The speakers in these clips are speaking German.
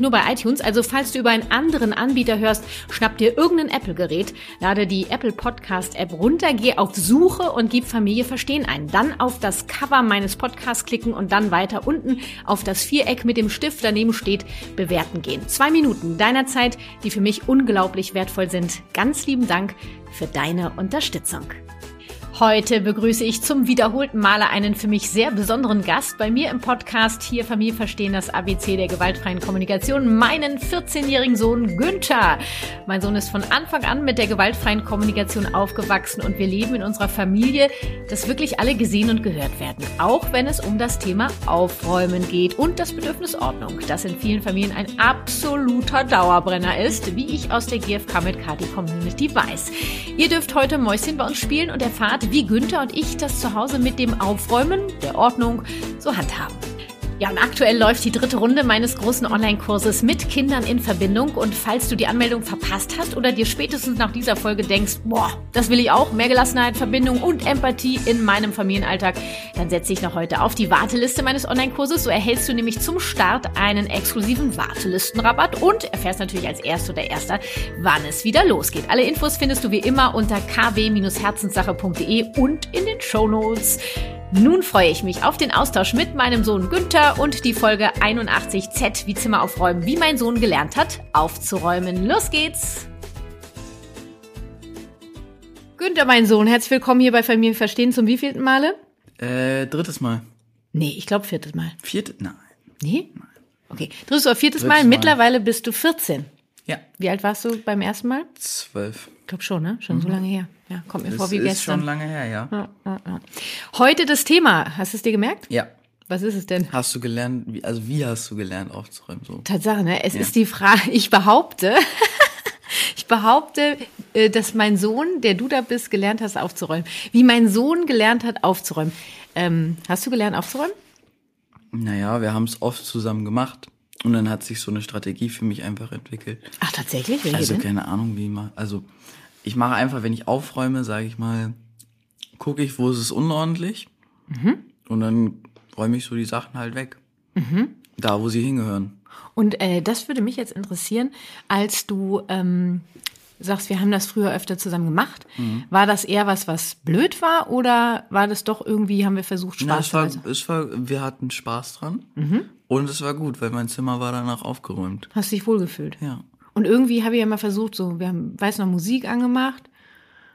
nur bei iTunes, also falls du über einen anderen Anbieter hörst, schnapp dir irgendein Apple-Gerät, lade die Apple Podcast App runter, geh auf Suche und gib Familie Verstehen ein. Dann auf das Cover meines Podcasts klicken und dann weiter unten auf das Viereck mit dem Stift daneben steht, bewerten gehen. Zwei Minuten deiner Zeit, die für mich unglaublich wertvoll sind. Ganz lieben Dank für deine Unterstützung. Heute begrüße ich zum wiederholten Male einen für mich sehr besonderen Gast bei mir im Podcast hier Familie verstehen das ABC der gewaltfreien Kommunikation, meinen 14-jährigen Sohn Günther. Mein Sohn ist von Anfang an mit der gewaltfreien Kommunikation aufgewachsen und wir leben in unserer Familie, dass wirklich alle gesehen und gehört werden, auch wenn es um das Thema Aufräumen geht und das Bedürfnis Ordnung, das in vielen Familien ein absoluter Dauerbrenner ist, wie ich aus der GFK mit Kati Community weiß. Ihr dürft heute Mäuschen bei uns spielen und erfahrt, wie Günther und ich das zu Hause mit dem Aufräumen, der Ordnung, so handhaben. Ja, und aktuell läuft die dritte Runde meines großen Online-Kurses mit Kindern in Verbindung. Und falls du die Anmeldung verpasst hast oder dir spätestens nach dieser Folge denkst, boah, das will ich auch, mehr Gelassenheit, Verbindung und Empathie in meinem Familienalltag, dann setze ich noch heute auf die Warteliste meines Online-Kurses. So erhältst du nämlich zum Start einen exklusiven Wartelistenrabatt und erfährst natürlich als Erster oder Erster, wann es wieder losgeht. Alle Infos findest du wie immer unter kw-herzenssache.de und in den Show Notes. Nun freue ich mich auf den Austausch mit meinem Sohn Günther und die Folge 81Z wie Zimmer aufräumen, wie mein Sohn gelernt hat, aufzuräumen. Los geht's! Günther, mein Sohn, herzlich willkommen hier bei Familie Verstehen zum wievielten Male? Äh, drittes Mal. Nee, ich glaube viertes Mal. Viertes? Nein. Nee? Okay. Drittes oder viertes Drittes Mal. Mal. Mittlerweile bist du 14. Ja. Wie alt warst du beim ersten Mal? Zwölf. Ich glaube schon, ne? Schon so lange her. Ja, kommt mir Das vor wie ist gestern. schon lange her, ja. Heute das Thema. Hast du es dir gemerkt? Ja. Was ist es denn? Hast du gelernt, wie, also wie hast du gelernt aufzuräumen? So. Tatsache, ne? Es Ja. ist die Frage, ich behaupte, ich behaupte, äh, dass mein Sohn, der du da bist, gelernt hast aufzuräumen. Wie mein Sohn gelernt hat aufzuräumen. Ähm, hast du gelernt aufzuräumen? Naja, wir haben es oft zusammen gemacht. Und dann hat sich so eine Strategie für mich einfach entwickelt. Ach, tatsächlich? Welche Also denn? keine Ahnung, wie man. Also ich mache einfach, wenn ich aufräume, sage ich mal, gucke ich, wo ist es unordentlich. Mhm. Und dann räume ich so die Sachen halt weg. Mhm. Da, wo sie hingehören. Und äh, das würde mich jetzt interessieren, als du ähm, sagst, wir haben das früher öfter zusammen gemacht. Mhm. War das eher was, was blöd war oder war das doch irgendwie, haben wir versucht, Spaß zu haben? es war, wir hatten Spaß dran. Mhm. Und es war gut, weil mein Zimmer war danach aufgeräumt. Hast dich wohlgefühlt? Ja. Und irgendwie habe ich ja mal versucht, so, wir haben, weiß noch, Musik angemacht.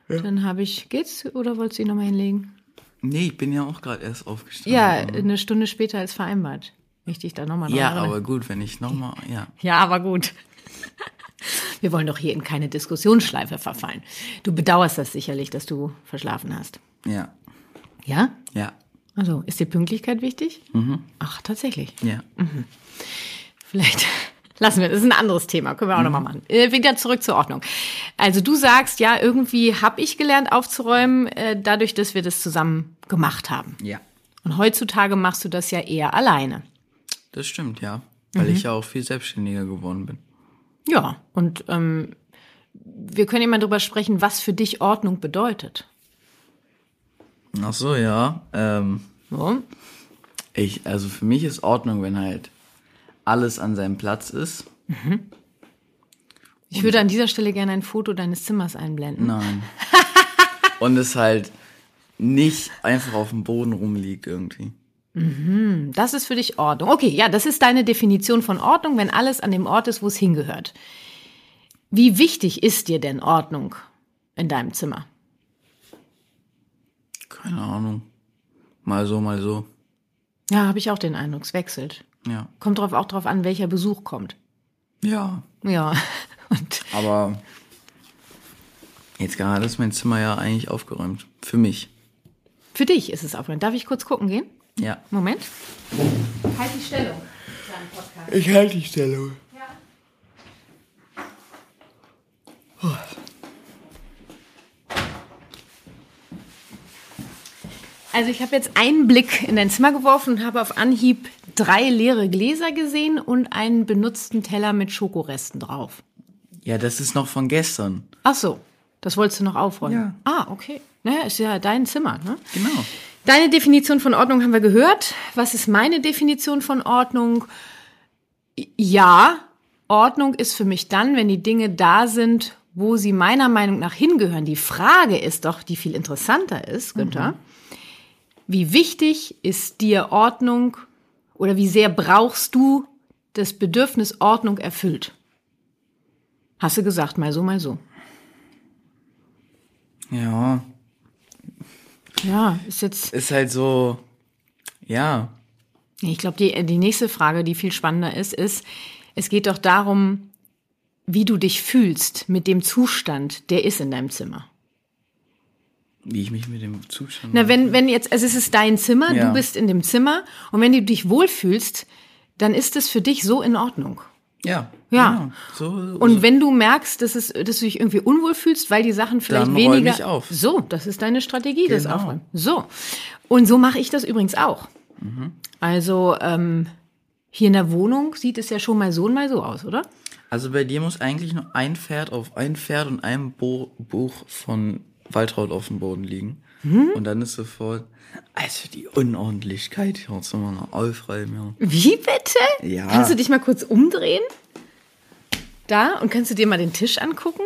Dann habe ich, geht's oder wolltest du ihn nochmal hinlegen? Nee, ich bin ja auch gerade erst aufgestanden. Ja, eine Stunde später als vereinbart. Ich dich da nochmal Ja, aber gut, wenn ich nochmal, ja. Ja, aber gut. Wir wollen doch hier in keine Diskussionsschleife verfallen. Du bedauerst das sicherlich, dass du verschlafen hast. Ja. Ja? Ja. Also, ist dir Pünktlichkeit wichtig? Ach, tatsächlich. Ja. Vielleicht lassen wir, das ist ein anderes Thema, können wir auch nochmal machen. Äh, wieder zurück zur Ordnung. Also du sagst, ja, irgendwie habe ich gelernt aufzuräumen, äh, dadurch, dass wir das zusammen gemacht haben. Ja. Und heutzutage machst du das ja eher alleine. Das stimmt, ja. Weil ich ja auch viel selbstständiger geworden bin. Ja, und ähm, wir können ja mal drüber sprechen, was für dich Ordnung bedeutet. Ach so, ja. Ähm, So. ich, also für mich ist Ordnung, wenn halt alles an seinem Platz ist. Ich würde an dieser Stelle gerne ein Foto deines Zimmers einblenden. Nein. Und es halt nicht einfach auf dem Boden rumliegt irgendwie. Das ist für dich Ordnung. Okay, ja, das ist deine Definition von Ordnung, wenn alles an dem Ort ist, wo es hingehört. Wie wichtig ist dir denn Ordnung in deinem Zimmer? Keine Ahnung. Mal so, mal so. Ja, habe ich auch den Eindruck, es wechselt. Ja. Kommt drauf auch drauf an, welcher Besuch kommt. Ja. Ja. Und Aber jetzt gerade ist mein Zimmer ja eigentlich aufgeräumt. Für mich. für dich ist es aufregend. Darf ich kurz gucken gehen? Ja. Moment. Halt die Stellung. Ich halte die Stellung. Also ich habe jetzt einen Blick in dein Zimmer geworfen und habe auf Anhieb drei leere Gläser gesehen und einen benutzten Teller mit Schokoresten drauf. Ja, das ist noch von gestern. Ach so, das wolltest du noch aufräumen. Ja. Ah, okay. Naja, ist ja dein Zimmer, ne? Genau. Deine Definition von Ordnung haben wir gehört. Was ist meine Definition von Ordnung? Ja, Ordnung ist für mich dann, wenn die Dinge da sind, wo sie meiner Meinung nach hingehören. Die Frage ist doch, die viel interessanter ist, Günther. Wie wichtig ist dir Ordnung oder wie sehr brauchst du das Bedürfnis Ordnung erfüllt? Hast du gesagt, mal so, mal so. Ja. Ja, ist jetzt Ist halt so. Ja. Ich glaube, die, die nächste Frage, die viel spannender ist, ist, es geht doch darum, wie du dich fühlst mit dem Zustand, der ist in deinem Zimmer. Wie ich mich mit dem Zustand. Na, wenn, wenn jetzt, also es ist dein Zimmer, Ja. du bist in dem Zimmer und wenn du dich wohlfühlst, dann ist es für dich so in Ordnung. Ja. Ja. Genau. So, Und wenn du merkst, dass, es, dass du dich irgendwie unwohl fühlst, weil die Sachen vielleicht Dann weniger. ich auf. So, das ist deine Strategie, das Genau. Aufräumen. So. Und so mache ich das übrigens auch. Mhm. Also ähm, hier in der Wohnung sieht es ja schon mal so und mal so aus, oder? Also bei dir muss eigentlich nur ein Pferd auf ein Pferd und ein Bo Buch von Waltraud auf dem Boden liegen. Hm? Und dann ist sofort, also die Unordentlichkeit hier jetzt mal noch aufräumen. Ja. Wie bitte? Ja. Kannst du dich mal kurz umdrehen? Da und kannst du dir mal den Tisch angucken?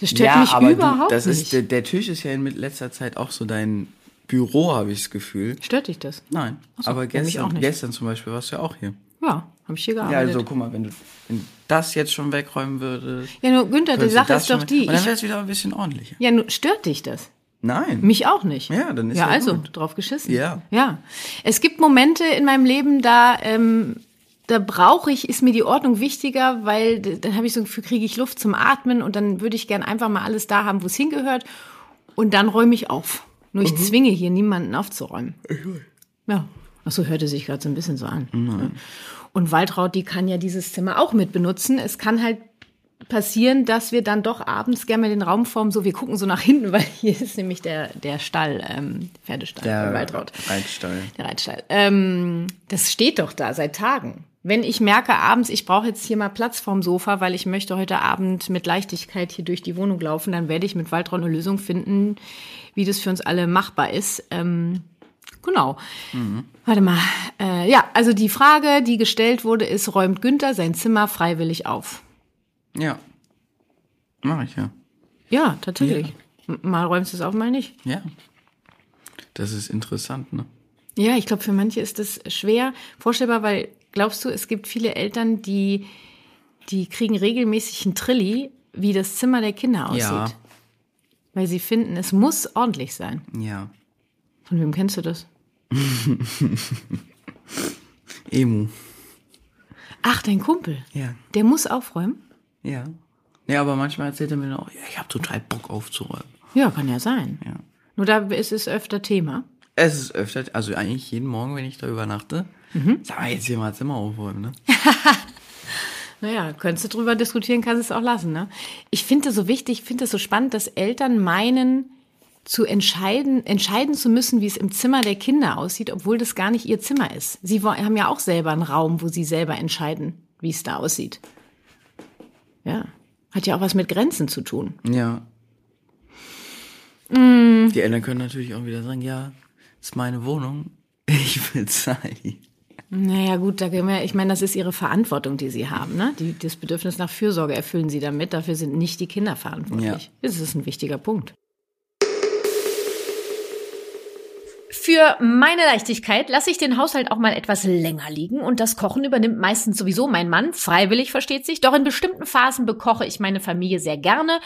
Das stört mich aber überhaupt du, das nicht. ist der, der Tisch ist ja in letzter Zeit auch so dein Büro, habe ich das Gefühl. Stört dich das? Nein, so, aber ja, gestern, gestern zum Beispiel warst du ja auch hier. Ja, habe ich hier Ja, gearbeitet. also guck mal, wenn du wenn das jetzt schon wegräumen würdest. Ja, nur Günther, die Sache ist doch die. Und dann wäre es wieder ein bisschen ordentlicher. ja, nur stört dich das? Nein. Mich auch nicht. Ja, dann ist ja ja also gut. drauf geschissen. Ja. Ja. Es gibt Momente in meinem Leben, da ähm, da brauche ich, ist mir die Ordnung wichtiger, weil dann habe ich so ein Gefühl, kriege ich Luft zum Atmen und dann würde ich gern einfach mal alles da haben, wo es hingehört und dann räume ich auf. Nur Mhm. ich zwinge hier niemanden aufzuräumen. Ja. Ach so, hörte sich gerade so ein bisschen so an. Ja. Und Waltraud, die kann ja dieses Zimmer auch mit benutzen. Es kann halt passieren, dass wir dann doch abends gerne mal den Raum formen, so wir gucken so nach hinten, weil hier ist nämlich der, der Stall, ähm, Pferdestall Der Waltraud. Reitstall. Der Reitstall. Ähm, das steht doch da seit Tagen. Wenn ich merke abends, ich brauche jetzt hier mal Platz vorm Sofa, weil ich möchte heute Abend mit Leichtigkeit hier durch die Wohnung laufen, dann werde ich mit Waltraud eine Lösung finden, wie das für uns alle machbar ist. Ähm, genau. Warte mal. Äh, ja, also die Frage, die gestellt wurde, ist, räumt Günther sein Zimmer freiwillig auf? Ja. Mach ich ja. Ja, tatsächlich. M- Mal räumst du es auf, mal nicht. Ja. Das ist interessant, ne? Ja, ich glaube, für manche ist das schwer vorstellbar, weil glaubst du, es gibt viele Eltern, die, die kriegen regelmäßig einen Trilli, wie das Zimmer der Kinder aussieht. Ja. Weil sie finden, es muss ordentlich sein. Ja. Von wem kennst du das? Emu. Ach, dein Kumpel. Ja. Der muss aufräumen? Ja. Ja, aber manchmal erzählt er mir dann auch, ja, ich habe total Bock aufzuräumen. Ja, kann ja sein. Ja. Nur da ist es öfter Thema. Es ist öfter, also eigentlich jeden Morgen, wenn ich da übernachte, Mhm. sag mal, jetzt hier mal Zimmer aufräumen, ne? Naja, könntest du drüber diskutieren, kannst es auch lassen. Ne? Ich finde das so wichtig, ich finde es so spannend, dass Eltern meinen, zu entscheiden, entscheiden zu müssen, wie es im Zimmer der Kinder aussieht, obwohl das gar nicht ihr Zimmer ist. Sie haben ja auch selber einen Raum, wo sie selber entscheiden, wie es da aussieht. Ja, hat ja auch was mit Grenzen zu tun. Ja. Mm. Die Eltern können natürlich auch wieder sagen, ja, ist meine Wohnung, ich bezahle die. Naja, gut, da können wir, ich meine, das ist ihre Verantwortung, die sie haben. Ne? Die, das Bedürfnis nach Fürsorge erfüllen sie damit. Dafür sind nicht die Kinder verantwortlich. Ja. Das ist ein wichtiger Punkt. Für meine Leichtigkeit lasse ich den Haushalt auch mal etwas länger liegen und das Kochen übernimmt meistens sowieso mein Mann, freiwillig versteht sich, doch in bestimmten Phasen bekoche ich meine Familie sehr gerne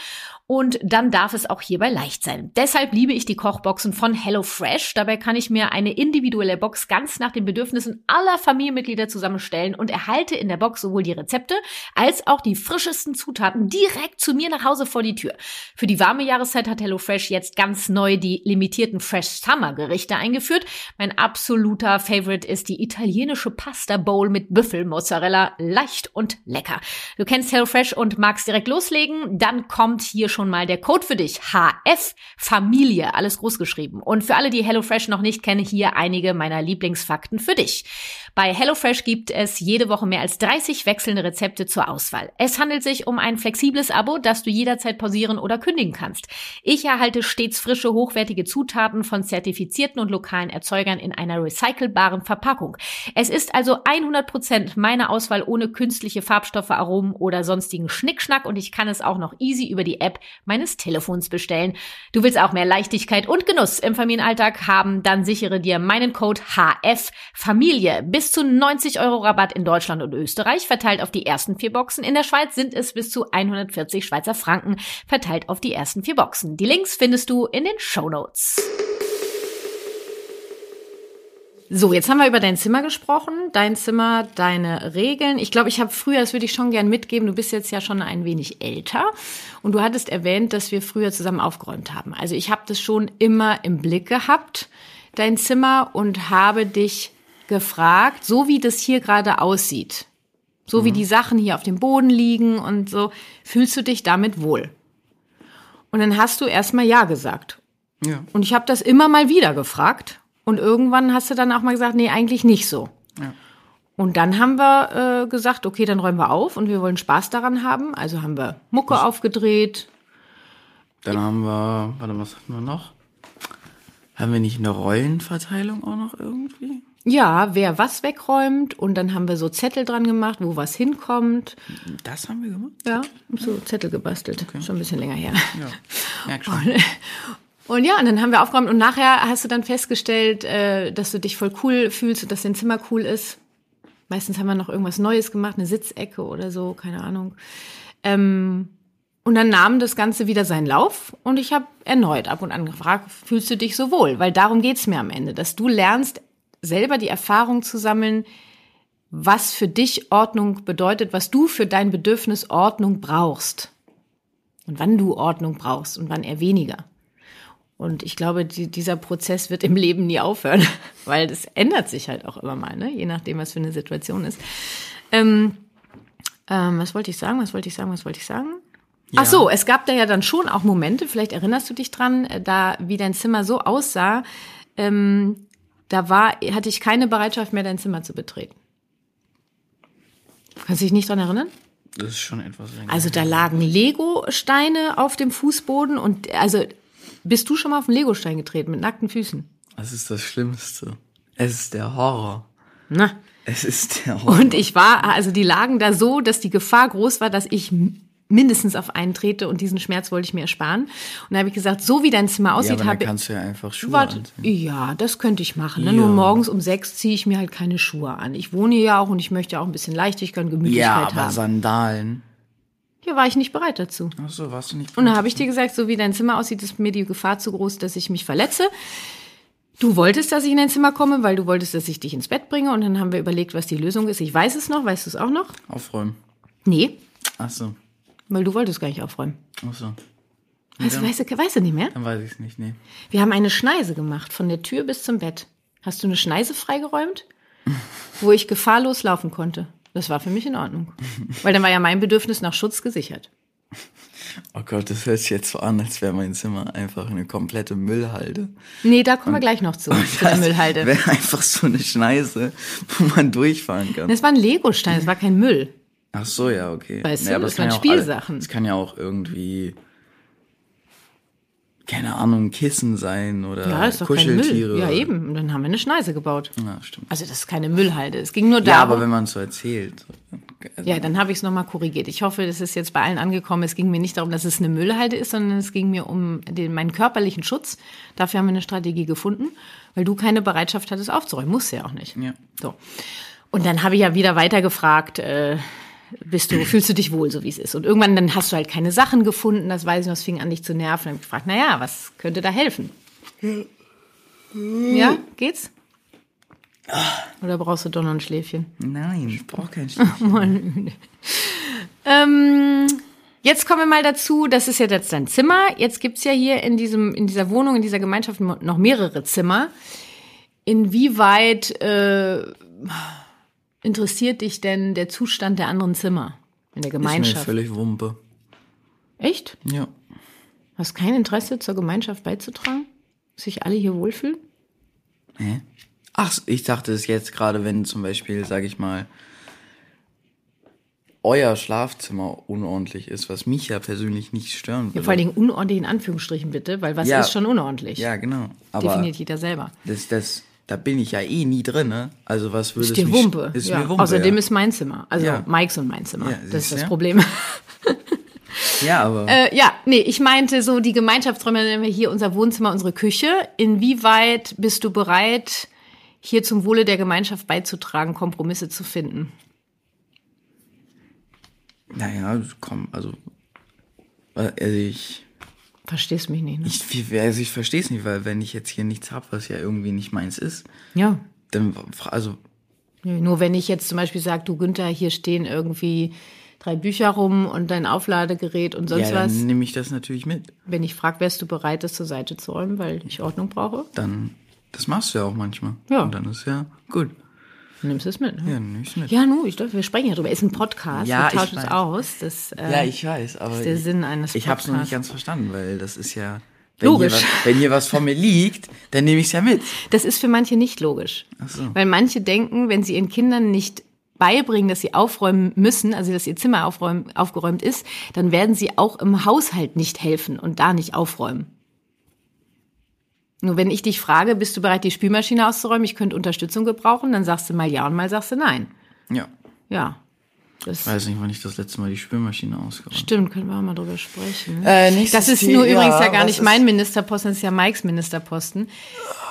und dann darf es auch hierbei leicht sein. Deshalb liebe ich die Kochboxen von HelloFresh. Dabei kann ich mir eine individuelle Box ganz nach den Bedürfnissen aller Familienmitglieder zusammenstellen und erhalte in der Box sowohl die Rezepte als auch die frischesten Zutaten direkt zu mir nach Hause vor die Tür. Für die warme Jahreszeit hat HelloFresh jetzt ganz neu die limitierten Fresh Summer Gerichte eingeführt. Mein absoluter Favorite ist die italienische Pasta Bowl mit Büffelmozzarella. Leicht und lecker. Du kennst HelloFresh und magst direkt loslegen? Dann kommt hier schon mal der Code für dich. HF Familie, alles groß geschrieben. Und für alle, die HelloFresh noch nicht kennen, hier einige meiner Lieblingsfakten für dich. Bei HelloFresh gibt es jede Woche mehr als 30 wechselnde Rezepte zur Auswahl. Es handelt sich um ein flexibles Abo, das du jederzeit pausieren oder kündigen kannst. Ich erhalte stets frische, hochwertige Zutaten von zertifizierten und lokalen Erzeugern in einer recycelbaren Verpackung. Es ist also 100% meine Auswahl ohne künstliche Farbstoffe, Aromen oder sonstigen Schnickschnack und ich kann es auch noch easy über die App meines Telefons bestellen. Du willst auch mehr Leichtigkeit und Genuss im Familienalltag haben, dann sichere dir meinen Code HF Familie. Bis zu 90 Euro Rabatt in Deutschland und Österreich, verteilt auf die ersten vier Boxen. In der Schweiz sind es bis zu 140 Schweizer Franken, verteilt auf die ersten vier Boxen. Die Links findest du in den Show Notes. So, jetzt haben wir über dein Zimmer gesprochen. Dein Zimmer, deine Regeln. Ich glaube, ich habe früher, das würde ich schon gern mitgeben, du bist jetzt ja schon ein wenig älter. Und du hattest erwähnt, dass wir früher zusammen aufgeräumt haben. Also ich habe das schon immer im Blick gehabt, dein Zimmer, und habe dich gefragt, so wie das hier gerade aussieht, so mhm. wie die Sachen hier auf dem Boden liegen und so, fühlst du dich damit wohl? Und dann hast du erstmal Ja gesagt. Ja. Und ich habe das immer mal wieder gefragt. Und irgendwann hast du dann auch mal gesagt, nee, eigentlich nicht so. Ja. Und dann haben wir äh, gesagt, okay, dann räumen wir auf und wir wollen Spaß daran haben. Also haben wir Mucke was? aufgedreht. Dann haben wir, warte, was hatten wir noch? Haben wir nicht eine Rollenverteilung auch noch irgendwie? Ja, wer was wegräumt und dann haben wir so Zettel dran gemacht, wo was hinkommt. Das haben wir gemacht? Ja, so Zettel gebastelt. Okay. Schon ein bisschen länger her. Ja, merk schon. Und, und ja, und dann haben wir aufgeräumt und nachher hast du dann festgestellt, äh, dass du dich voll cool fühlst und dass dein Zimmer cool ist. Meistens haben wir noch irgendwas Neues gemacht, eine Sitzecke oder so, keine Ahnung. Ähm, und dann nahm das Ganze wieder seinen Lauf und ich habe erneut ab und an gefragt, fühlst du dich so wohl? Weil darum geht's mir am Ende, dass du lernst, selber die Erfahrung zu sammeln, was für dich Ordnung bedeutet, was du für dein Bedürfnis Ordnung brauchst. Und wann du Ordnung brauchst und wann eher weniger. Und ich glaube, die, dieser Prozess wird im Leben nie aufhören, weil das ändert sich halt auch immer mal, ne? je nachdem, was für eine Situation ist. Ähm, ähm, was wollte ich sagen? Was wollte ich sagen? Was wollte ich sagen? Ja. Ach so, es gab da ja dann schon auch Momente, vielleicht erinnerst du dich dran, äh, da wie dein Zimmer so aussah, ähm, da war, hatte ich keine Bereitschaft mehr, dein Zimmer zu betreten. Kannst du dich nicht dran erinnern? Das ist schon etwas länger. Also da lagen Lego-Steine auf dem Fußboden und also bist du schon mal auf einen Legostein getreten mit nackten Füßen? Das ist das Schlimmste. Es ist der Horror. Na. Es ist der Horror. Und ich war, also die lagen da so, dass die Gefahr groß war, dass ich mindestens auf einen trete und diesen Schmerz wollte ich mir ersparen. Und da habe ich gesagt, so wie dein Zimmer aussieht, ja, habe kannst du ja einfach Schuhe warte. Ja, das könnte ich machen. Ne? Ja. Nur morgens um sechs ziehe ich mir halt keine Schuhe an. Ich wohne ja auch und ich möchte auch ein bisschen Leichtigkeit und Gemütlichkeit ja, aber haben. Sandalen. Ja, war ich nicht bereit dazu. Ach so, warst du nicht bereit? Und da habe ich dir gesagt, so wie dein Zimmer aussieht, ist mir die Gefahr zu groß, dass ich mich verletze. Du wolltest, dass ich in dein Zimmer komme, weil du wolltest, dass ich dich ins Bett bringe. Und dann haben wir überlegt, was die Lösung ist. Ich weiß es noch. Weißt du es auch noch? Aufräumen. Nee. Ach so. Weil du wolltest gar nicht aufräumen. Ach so. Weißt, du, weißt, du, weißt du nicht mehr? Dann weiß ich es nicht, nee. Wir haben eine Schneise gemacht, von der Tür bis zum Bett. Hast du eine Schneise freigeräumt, wo ich gefahrlos laufen konnte? Das war für mich in Ordnung. Weil dann war ja mein Bedürfnis nach Schutz gesichert. Oh Gott, das hört sich jetzt so an, als wäre mein Zimmer einfach eine komplette Müllhalde. Nee, da kommen wir gleich noch zu, zu der Müllhalde. Wäre einfach so eine Schneise, wo man durchfahren kann. Das war ein Legostein, das war kein Müll. Ach so, ja, okay. Weißt ja, du, das waren Spielsachen. Es kann ja auch irgendwie keine Ahnung, Kissen sein oder ja, ist doch Kuscheltiere. Ja, eben. Und dann haben wir eine Schneise gebaut. Ja, stimmt. Also das ist keine Müllhalde. Es ging nur darum. Ja, aber wenn man es so erzählt, Also, Ja, dann habe ich es nochmal korrigiert. Ich hoffe, das ist jetzt bei allen angekommen. Es ging mir nicht darum, dass es eine Müllhalde ist, sondern es ging mir um den, meinen körperlichen Schutz. Dafür haben wir eine Strategie gefunden, weil du keine Bereitschaft hattest aufzuräumen. Musst du ja auch nicht. Ja. So. Und dann habe ich ja wieder weiter gefragt, äh, bist du, fühlst du dich wohl, so wie es ist? Und irgendwann dann hast du halt keine Sachen gefunden, das weiß ich noch, es fing an, dich zu nerven. Dann habe ich gefragt, na ja, was könnte da helfen? Ja, geht's? Oder brauchst du doch noch ein Schläfchen? Nein, ich brauche kein Stich. Ähm, jetzt kommen wir mal dazu, das ist ja jetzt dein Zimmer. Jetzt gibt's ja hier in, diesem, in dieser Wohnung, in dieser Gemeinschaft noch mehrere Zimmer. Inwieweit äh, interessiert dich denn der Zustand der anderen Zimmer in der Ist mir Gemeinschaft? völlig Wumpe. Echt? Ja. Hast kein Interesse zur Gemeinschaft beizutragen? Sich alle hier wohlfühlen? Hä? Ach, ich dachte es jetzt gerade, wenn zum Beispiel, sag ich mal, euer Schlafzimmer unordentlich ist, was mich ja persönlich nicht stören Ja, würde. vor allen Dingen unordentlich in Anführungsstrichen bitte, weil was Ja. ist schon unordentlich? Ja, genau. Aber Definiert jeder selber. das, das, da bin ich ja eh nie drin, ne? Also was würde mich... Wumpe. Ist ja. mir Wumpe, Außerdem ja. ist mein Zimmer. Also Ja. Mikes und mein Zimmer. Ja, das ist das? Problem. Ja, aber... Äh, ja, nee, ich meinte so die Gemeinschaftsräume, nennen wir hier unser Wohnzimmer, unsere Küche. Inwieweit bist du bereit, hier zum Wohle der Gemeinschaft beizutragen, Kompromisse zu finden? naja, komm, also... äh, Also ich... Verstehst mich nicht, ne? Ich, also ich verstehe es nicht, weil wenn ich jetzt hier nichts habe, was ja irgendwie nicht meins ist, ja. dann, also, Nur wenn ich jetzt zum Beispiel sage, du Günther, hier stehen irgendwie drei Bücher rum und dein Aufladegerät und sonst ja, was. dann nehme ich das natürlich mit. Wenn ich frage, wärst du bereit, das zur Seite zu räumen, weil ich Ordnung brauche? Dann, das machst du ja auch manchmal. Ja. Und dann ist ja gut. Nimmst du es mit. Ne? Ja, ich mit. Ja, nu, ich dachte, wir sprechen ja drüber. Ist ein Podcast, Ja, wir tauschen ich es aus. Das, äh, Ja, ich weiß, aber ist der ich, Sinn eines ich habe es noch nicht Podcasts. ganz verstanden, weil das ist ja, wenn Logisch. Hier was, wenn hier was vor mir liegt, dann nehme ich es ja mit. Das ist für manche nicht logisch. Ach so. Weil manche denken, wenn sie ihren Kindern nicht beibringen, dass sie aufräumen müssen, also dass ihr Zimmer aufräumen, aufgeräumt ist, dann werden sie auch im Haushalt nicht helfen und da nicht aufräumen. Nur wenn ich dich frage, bist du bereit, die Spülmaschine auszuräumen, ich könnte Unterstützung gebrauchen, dann sagst du mal ja und mal sagst du nein. Ja. Ja. Das Ich weiß nicht, wann ich das letzte Mal die Spülmaschine ausgeräumt stimmt, können wir auch mal drüber sprechen. Äh, Das ist nur ja, übrigens ja gar nicht mein Ministerposten, das ist ja Mikes Ministerposten.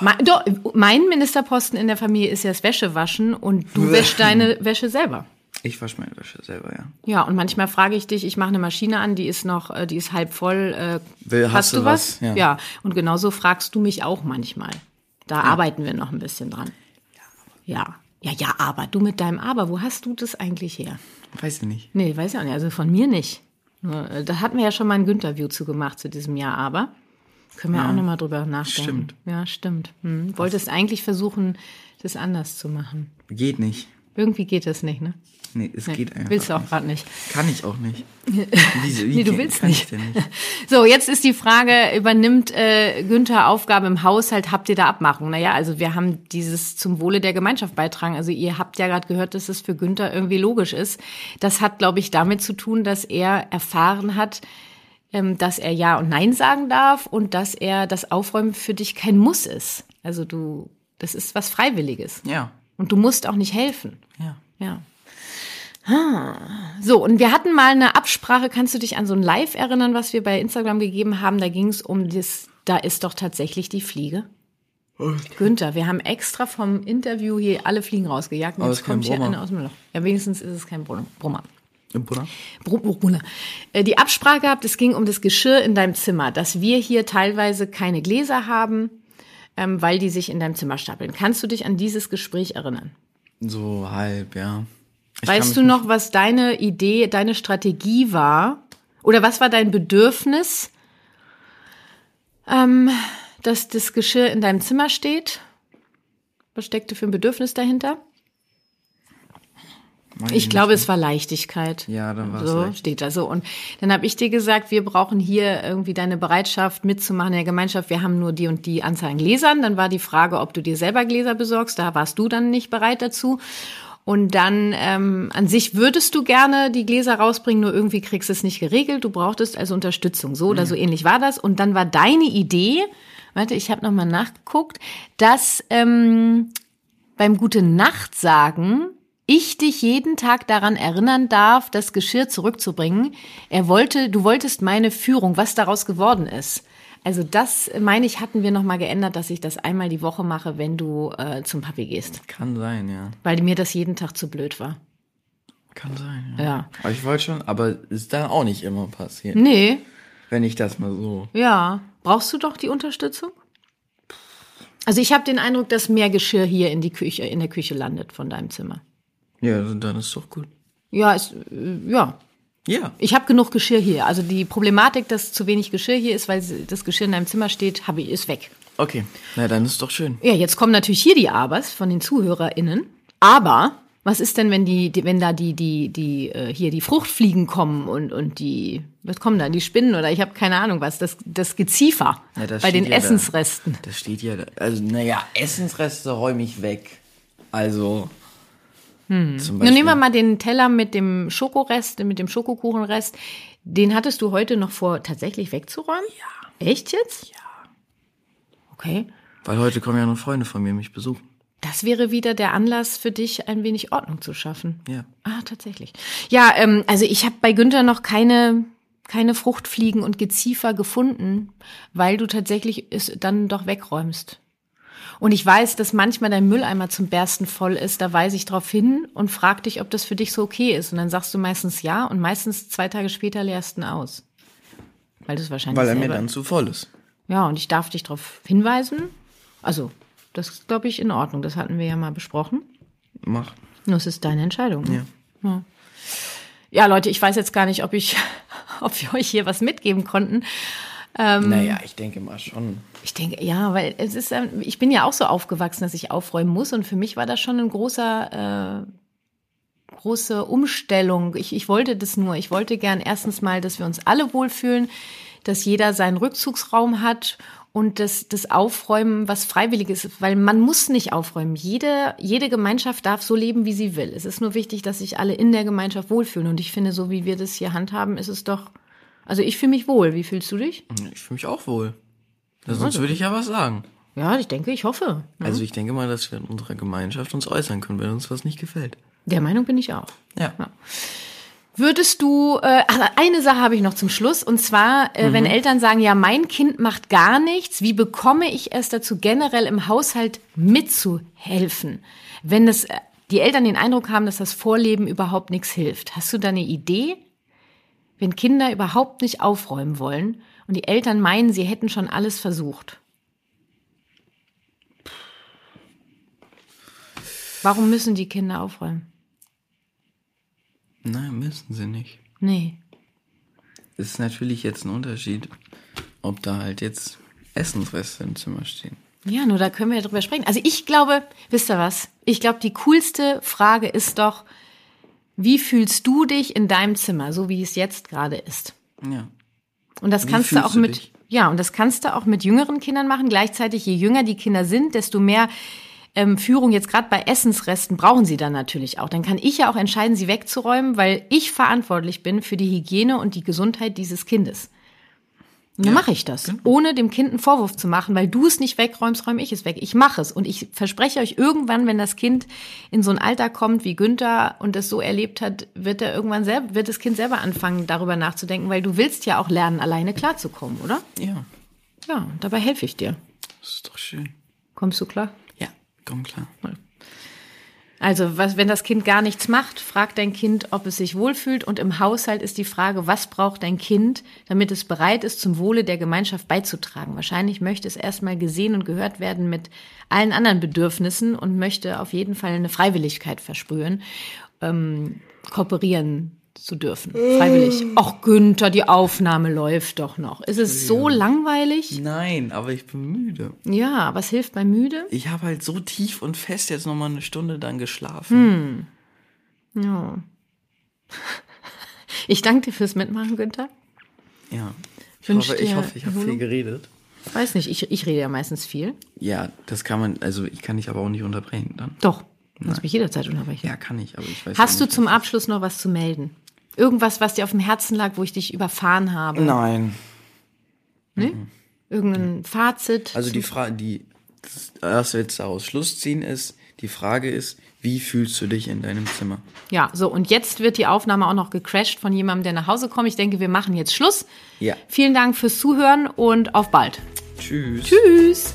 Me doch, mein Ministerposten in der Familie ist ja das Wäschewaschen und du wäschst deine Wäsche selber. Ich wasche meine Wäsche selber, ja. Ja, und manchmal frage ich dich, ich mache eine Maschine an, die ist noch, äh, die ist halb voll. Äh, Will- hast, hast du was? was? Ja. und genauso fragst du mich auch manchmal. Da arbeiten wir noch ein bisschen dran. Ja. Ja, ja, aber du mit deinem Aber, wo hast du das eigentlich her? Weiß ich nicht. Nee, weiß ich auch nicht. Also von mir nicht. Äh, Da hatten wir ja schon mal ein Günther-View zu gemacht zu diesem Jahr, aber können wir auch noch mal drüber nachdenken. stimmt. Ja, stimmt. Hm. Wolltest eigentlich versuchen, das anders zu machen. Geht nicht. Irgendwie geht das nicht, ne? Nee, es geht einfach Willst du auch gerade nicht. Kann ich auch nicht. Wieso, wie Nee, du willst nicht. Nicht? So, jetzt ist die Frage, übernimmt äh, Günther Aufgabe im Haushalt, habt ihr da Abmachung? Naja, also wir haben dieses zum Wohle der Gemeinschaft beitragen. Also ihr habt ja gerade gehört, dass es für Günther irgendwie logisch ist. Das hat, glaube ich, damit zu tun, dass er erfahren hat, ähm, dass er Ja und Nein sagen darf und dass er das Aufräumen für dich kein Muss ist. Also du, das ist was Freiwilliges. Ja. Und du musst auch nicht helfen. Ja. Ja. Ah. So, und wir hatten mal eine Absprache, kannst du dich an so ein Live erinnern, was wir bei Instagram gegeben haben? Da ging es um das, da ist doch tatsächlich die Fliege. Günther, wir haben extra vom Interview hier alle Fliegen rausgejagt. Und Aber jetzt kommt hier eine aus dem Loch. Ja, wenigstens ist es kein Brummer. Brummer. Brummer. Äh, Die Absprache gehabt, es ging um das Geschirr in deinem Zimmer, dass wir hier teilweise keine Gläser haben, ähm, weil die sich in deinem Zimmer stapeln. Kannst du dich an dieses Gespräch erinnern? So halb, ja. Ich Weißt du noch, was deine Idee, deine Strategie war? Oder was war dein Bedürfnis, ähm, dass das Geschirr in deinem Zimmer steht? Was steckte für ein Bedürfnis dahinter? Ich glaube, es war Leichtigkeit. Ja, dann war es So steht da so. Und dann habe ich dir gesagt, wir brauchen hier irgendwie deine Bereitschaft mitzumachen in der Gemeinschaft. Wir haben nur die und die Anzahl an Gläsern. Dann war die Frage, ob du dir selber Gläser besorgst. Da warst du dann nicht bereit dazu. Und dann ähm, an sich würdest du gerne die Gläser rausbringen, nur irgendwie kriegst du es nicht geregelt. Du brauchtest also Unterstützung. So oder so ähnlich war das. Und dann war deine Idee, warte, ich habe nochmal nachgeguckt, dass ähm, beim Gute Nacht sagen ich dich jeden Tag daran erinnern darf, das Geschirr zurückzubringen. Er wollte, du wolltest meine Führung, was daraus geworden ist. Also das, meine ich, hatten wir nochmal geändert, dass ich das einmal die Woche mache, wenn du äh, zum Papi gehst. Kann sein, ja. Weil mir das jeden Tag zu blöd war. Kann sein, ja. Ja. Aber ich wollte schon, aber ist dann auch nicht immer passiert. Nee, Wenn ich das mal so. ja. Brauchst du doch die Unterstützung? Also ich habe den Eindruck, dass mehr Geschirr hier in die Küche, in der Küche landet von deinem Zimmer. Ja, dann ist doch gut. Ja, ist, äh, ja. Ja. Ich habe genug Geschirr hier. Also die Problematik, dass zu wenig Geschirr hier ist, weil das Geschirr in deinem Zimmer steht, habe ich, ist weg. Okay. Na, dann ist doch schön. Ja, jetzt kommen natürlich hier die Abers von den ZuhörerInnen. Aber was ist denn, wenn die, die wenn da die, die, die, äh, hier die Fruchtfliegen kommen und, und die, was kommen da, die Spinnen oder ich habe keine Ahnung was, das, das Geziefer Ja, das bei den ja da. Essensresten. Das steht ja, da. also naja, Essensreste räume ich weg. Also. Zum Nun nehmen wir mal den Teller mit dem Schokorest, mit dem Schokokuchenrest. Den hattest du heute noch vor, tatsächlich wegzuräumen? Ja. Echt jetzt? Ja. Okay. Weil heute kommen ja noch Freunde von mir mich besuchen. Das wäre wieder der Anlass für dich, ein wenig Ordnung zu schaffen. Ja. Ah, tatsächlich. Ja, ähm, also ich habe bei Günther noch keine, keine Fruchtfliegen und Geziefer gefunden, weil du tatsächlich es dann doch wegräumst. Und ich weiß, dass manchmal dein Mülleimer zum Bersten voll ist. Da weise ich drauf hin und frag dich, ob das für dich so okay ist. Und dann sagst du meistens ja und meistens zwei Tage später leerst du ihn aus. Weil du es wahrscheinlich Weil er mir dann zu voll ist. ja, und ich darf dich darauf hinweisen. Also, das ist, glaube ich, in Ordnung. Das hatten wir ja mal besprochen. Mach. Nur es ist deine Entscheidung. ne? Ja. Ja. ja, Leute, ich weiß jetzt gar nicht, ob ich, ob wir euch hier was mitgeben konnten. Ähm, Naja, ich denke mal schon. Ich denke, ja, weil es ist, ähm, ich bin ja auch so aufgewachsen, dass ich aufräumen muss und für mich war das schon ein großer, äh, große Umstellung. Ich, ich wollte das nur. Ich wollte gern erstens mal, dass wir uns alle wohlfühlen, dass jeder seinen Rückzugsraum hat und das, das Aufräumen, was freiwillig ist, weil man muss nicht aufräumen. Jede, jede Gemeinschaft darf so leben, wie sie will. Es ist nur wichtig, dass sich alle in der Gemeinschaft wohlfühlen. Und ich finde, so wie wir das hier handhaben, ist es doch, also ich fühle mich wohl. Wie fühlst du dich? Ich fühle mich auch wohl. Sonst würde ich ja was sagen. Ja, ich denke, ich hoffe. Also ich denke mal, dass wir in unserer Gemeinschaft uns äußern können, wenn uns was nicht gefällt. Der Meinung bin ich auch. Ja. Würdest du, äh, eine Sache habe ich noch zum Schluss, und zwar, äh, wenn Eltern sagen, ja, mein Kind macht gar nichts, wie bekomme ich es dazu, generell im Haushalt mitzuhelfen? Wenn es, äh, die Eltern den Eindruck haben, dass das Vorleben überhaupt nichts hilft. Hast du da eine Idee? Wenn Kinder überhaupt nicht aufräumen wollen und die Eltern meinen, sie hätten schon alles versucht. Warum müssen die Kinder aufräumen? Nein, müssen sie nicht. Nee. Es ist natürlich jetzt ein Unterschied, ob da halt jetzt Essensreste im Zimmer stehen. Ja, nur da können wir ja drüber sprechen. Also ich glaube, wisst ihr was? Ich glaube, die coolste Frage ist doch, wie fühlst du dich in deinem Zimmer, so wie es jetzt gerade ist? Ja. Und das Wie kannst du auch du mit, dich? ja, und das kannst du auch mit jüngeren Kindern machen. Gleichzeitig, je jünger die Kinder sind, desto mehr ähm, Führung jetzt gerade bei Essensresten brauchen sie dann natürlich auch. Dann kann ich ja auch entscheiden, sie wegzuräumen, weil ich verantwortlich bin für die Hygiene und die Gesundheit dieses Kindes. Dann mache ich das, ohne dem Kind einen Vorwurf zu machen, weil du es nicht wegräumst, räume ich es weg. Ich mache es und ich verspreche euch irgendwann, wenn das Kind in so ein Alter kommt wie Günther und das so erlebt hat, wird er irgendwann selber, wird das Kind selber anfangen, darüber nachzudenken, weil du willst ja auch lernen, alleine klarzukommen, oder? Ja. Ja, dabei helfe ich dir. Das ist doch schön. Kommst du klar? Ja, komm klar. Also, was, wenn das Kind gar nichts macht, frag dein Kind, ob es sich wohlfühlt. Und im Haushalt ist die Frage, was braucht dein Kind, damit es bereit ist, zum Wohle der Gemeinschaft beizutragen. Wahrscheinlich möchte es erstmal gesehen und gehört werden mit allen anderen Bedürfnissen und möchte auf jeden Fall eine Freiwilligkeit versprühen, ähm, kooperieren zu dürfen. Freiwillig. Ach, Günther, die Aufnahme läuft doch noch. Ist es so langweilig? Nein, aber ich bin müde. Ja, was hilft bei müde? Ich habe halt so tief und fest jetzt noch mal eine Stunde dann geschlafen. Ja. Ich danke dir fürs Mitmachen, Günther. Ja. Ich Wünsch hoffe, ich, hoffe, ich habe viel geredet. Weiß nicht, ich, ich rede ja meistens viel. Ja, das kann man, also ich kann dich aber auch nicht unterbrechen dann. Doch, du kannst mich jederzeit unterbrechen. Ja, kann ich, aber ich weiß Hast ja du nicht, zum was- Abschluss noch was zu melden? Irgendwas, was dir auf dem Herzen lag, wo ich dich überfahren habe? Nein. Irgendein Fazit? Also die Frage, die, das erste jetzt daraus Schluss ziehen ist, die Frage ist, wie fühlst du dich in deinem Zimmer? Ja, so und jetzt wird die Aufnahme auch noch gecrashed von jemandem, der nach Hause kommt. Ich denke, wir machen jetzt Schluss. Ja. Vielen Dank fürs Zuhören und auf bald. Tschüss. Tschüss.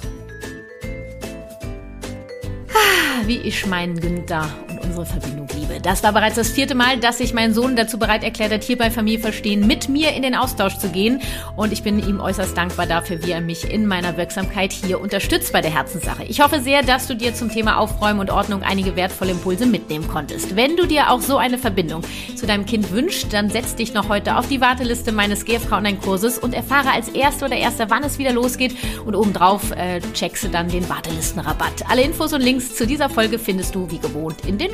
Ah, wie ich meinen Günther unsere Verbindung liebe. Das war bereits das vierte Mal, dass sich mein Sohn dazu bereit erklärt hat, hier bei Familie Verstehen mit mir in den Austausch zu gehen. Und ich bin ihm äußerst dankbar dafür, wie er mich in meiner Wirksamkeit hier unterstützt bei der Herzenssache. Ich hoffe sehr, dass du dir zum Thema Aufräumen und Ordnung einige wertvolle Impulse mitnehmen konntest. Wenn du dir auch so eine Verbindung zu deinem Kind wünschst, dann setz dich noch heute auf die Warteliste meines GFK Online-Kurses und erfahre als Erste oder Erster, wann es wieder losgeht. Und obendrauf äh, checkst du dann den Wartelistenrabatt. Alle Infos und Links zu dieser Folge findest du wie gewohnt in den